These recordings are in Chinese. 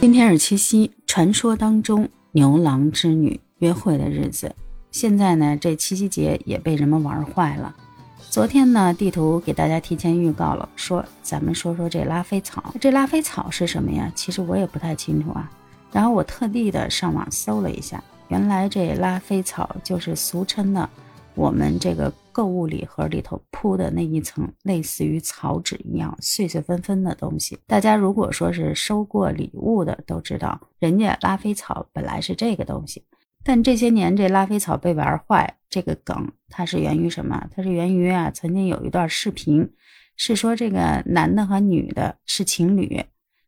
今天是七夕，传说当中牛郎织女约会的日子。现在呢，这七夕节也被人们玩坏了。昨天呢，地图给大家提前预告了，说咱们说说这拉菲草。这拉菲草是什么呀？其实我也不太清楚啊。然后我特地的上网搜了一下，原来这拉菲草就是俗称的。我们这个购物礼盒里头铺的那一层，类似于草纸一样碎碎纷纷的东西。大家如果说是收过礼物的，都知道人家拉菲草本来是这个东西。但这些年这拉菲草被玩坏，这个梗它是源于什么？它是源于啊，曾经有一段视频，是说这个男的和女的是情侣，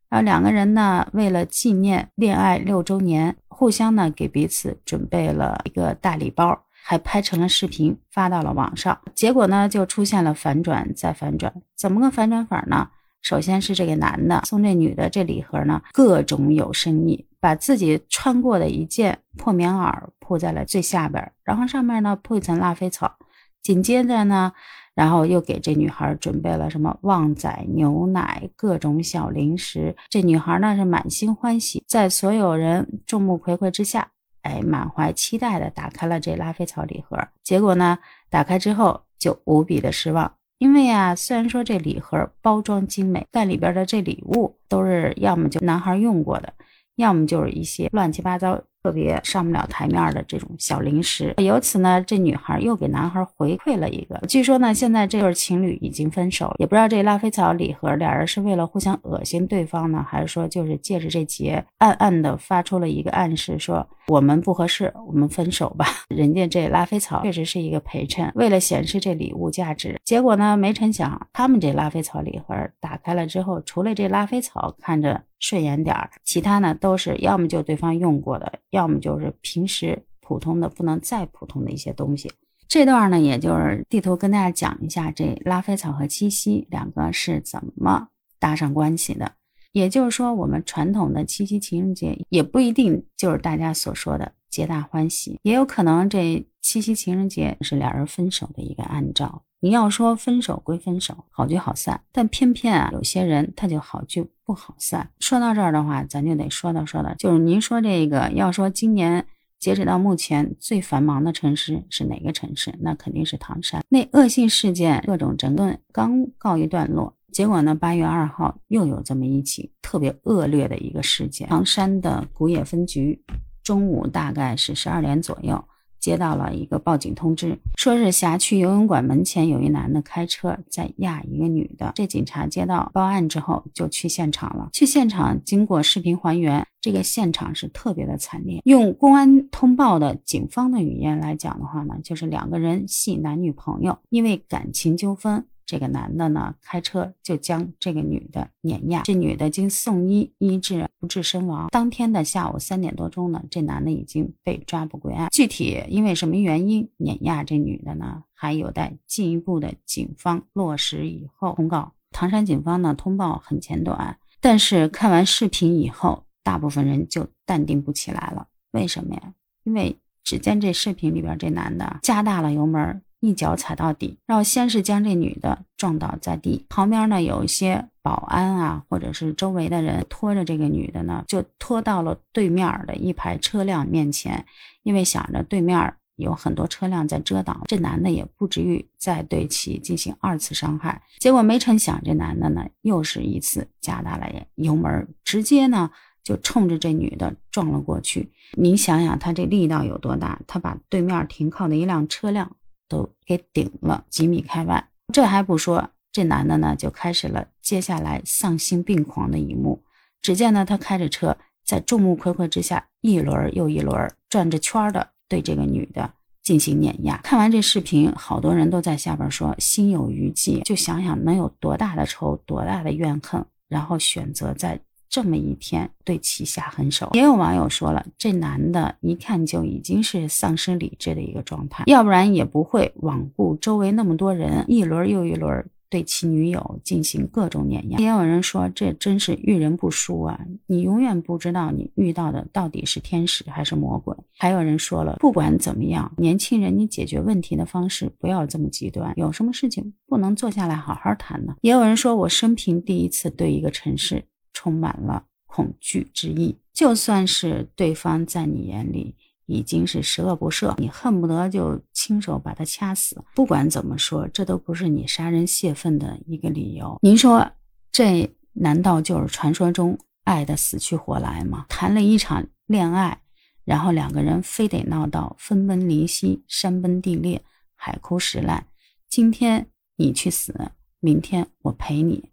然后两个人呢为了纪念恋爱六周年，互相呢给彼此准备了一个大礼包。还拍成了视频发到了网上，结果呢就出现了反转再反转。怎么个反转法呢？首先是这个男的送这女的这礼盒呢，各种有深意，把自己穿过的一件破棉袄铺在了最下边，然后上面呢铺一层拉菲草。紧接着呢，然后又给这女孩准备了什么旺仔牛奶、各种小零食。这女孩呢是满心欢喜，在所有人众目睽睽之下。哎，满怀期待的打开了这拉菲草礼盒，结果呢，打开之后就无比的失望，因为啊，虽然说这礼盒包装精美，但里边的这礼物都是要么就男孩用过的，要么就是一些乱七八糟。特别上不了台面的这种小零食，由此呢，这女孩又给男孩回馈了一个。据说呢，现在这对情侣已经分手，也不知道这拉菲草礼盒俩人是为了互相恶心对方呢，还是说就是借着这节暗暗的发出了一个暗示，说我们不合适，我们分手吧。人家这拉菲草确实是一个陪衬，为了显示这礼物价值，结果呢，没成想他们这拉菲草礼盒打开了之后，除了这拉菲草看着。顺眼点儿，其他呢都是要么就对方用过的，要么就是平时普通的不能再普通的一些东西。这段呢，也就是地图跟大家讲一下这拉菲草和七夕两个是怎么搭上关系的。也就是说，我们传统的七夕情人节也不一定就是大家所说的皆大欢喜，也有可能这七夕情人节是俩人分手的一个暗兆。你要说分手归分手，好聚好散，但偏偏啊，有些人他就好聚不好散。说到这儿的话，咱就得说道说道，就是您说这个，要说今年截止到目前最繁忙的城市是哪个城市？那肯定是唐山。那恶性事件各种整顿刚告一段落，结果呢，八月二号又有这么一起特别恶劣的一个事件。唐山的古冶分局中午大概是十二点左右。接到了一个报警通知，说是辖区游泳馆门前有一男的开车在压一个女的。这警察接到报案之后就去现场了。去现场经过视频还原，这个现场是特别的惨烈。用公安通报的警方的语言来讲的话呢，就是两个人系男女朋友，因为感情纠纷。这个男的呢，开车就将这个女的碾压，这女的经送医医治不治身亡。当天的下午三点多钟呢，这男的已经被抓捕归案。具体因为什么原因碾压这女的呢？还有待进一步的警方落实以后通告。唐山警方呢通报很简短，但是看完视频以后，大部分人就淡定不起来了。为什么呀？因为只见这视频里边这男的加大了油门。一脚踩到底，然后先是将这女的撞倒在地，旁边呢有一些保安啊，或者是周围的人拖着这个女的呢，就拖到了对面的一排车辆面前，因为想着对面有很多车辆在遮挡，这男的也不至于再对其进行二次伤害。结果没成想，这男的呢又是一次加大了油门，直接呢就冲着这女的撞了过去。您想想，他这力道有多大？他把对面停靠的一辆车辆。都给顶了几米开外，这还不说，这男的呢就开始了接下来丧心病狂的一幕。只见呢，他开着车在众目睽睽之下，一轮又一轮转着圈的对这个女的进行碾压。看完这视频，好多人都在下边说心有余悸，就想想能有多大的仇，多大的怨恨，然后选择在。这么一天对其下狠手，也有网友说了，这男的一看就已经是丧失理智的一个状态，要不然也不会罔顾周围那么多人，一轮又一轮对其女友进行各种碾压。也有人说，这真是遇人不淑啊，你永远不知道你遇到的到底是天使还是魔鬼。还有人说了，不管怎么样，年轻人你解决问题的方式不要这么极端，有什么事情不能坐下来好好谈呢？也有人说，我生平第一次对一个城市。充满了恐惧之意。就算是对方在你眼里已经是十恶不赦，你恨不得就亲手把他掐死。不管怎么说，这都不是你杀人泄愤的一个理由。您说，这难道就是传说中爱的死去活来吗？谈了一场恋爱，然后两个人非得闹到分崩离析、山崩地裂、海枯石烂。今天你去死，明天我陪你。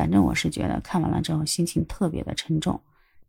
反正我是觉得看完了之后心情特别的沉重。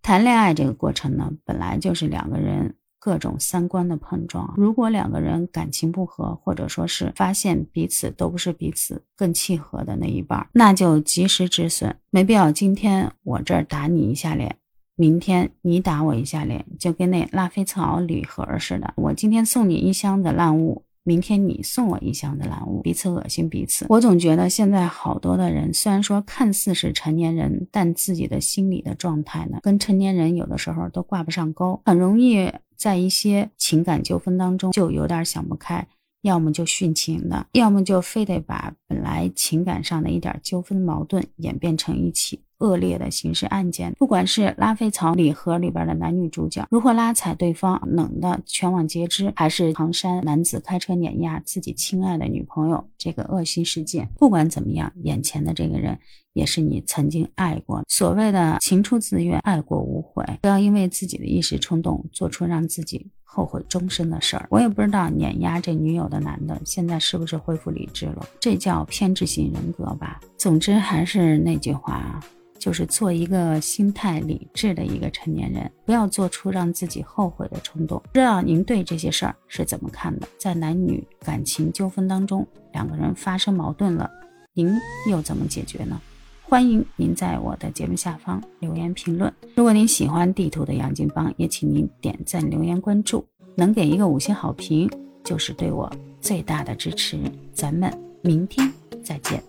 谈恋爱这个过程呢，本来就是两个人各种三观的碰撞。如果两个人感情不和，或者说是发现彼此都不是彼此更契合的那一半，那就及时止损，没必要今天我这儿打你一下脸，明天你打我一下脸，就跟那拉菲草礼盒似的。我今天送你一箱子烂物。明天你送我一箱的蓝雾，彼此恶心彼此。我总觉得现在好多的人，虽然说看似是成年人，但自己的心理的状态呢，跟成年人有的时候都挂不上钩，很容易在一些情感纠纷当中就有点想不开，要么就殉情的，要么就非得把本来情感上的一点纠纷矛盾演变成一起。恶劣的刑事案件，不管是拉菲草礼盒里边的男女主角如何拉踩对方，冷的全网皆知，还是唐山男子开车碾压自己亲爱的女朋友这个恶心事件，不管怎么样，眼前的这个人也是你曾经爱过。所谓的情出自愿，爱过无悔，不要因为自己的一时冲动做出让自己后悔终身的事儿。我也不知道碾压这女友的男的现在是不是恢复理智了，这叫偏执型人格吧。总之还是那句话。就是做一个心态理智的一个成年人，不要做出让自己后悔的冲动。不知道您对这些事儿是怎么看的？在男女感情纠纷当中，两个人发生矛盾了，您又怎么解决呢？欢迎您在我的节目下方留言评论。如果您喜欢地图的杨金邦，也请您点赞、留言、关注，能给一个五星好评就是对我最大的支持。咱们明天再见，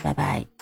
拜拜。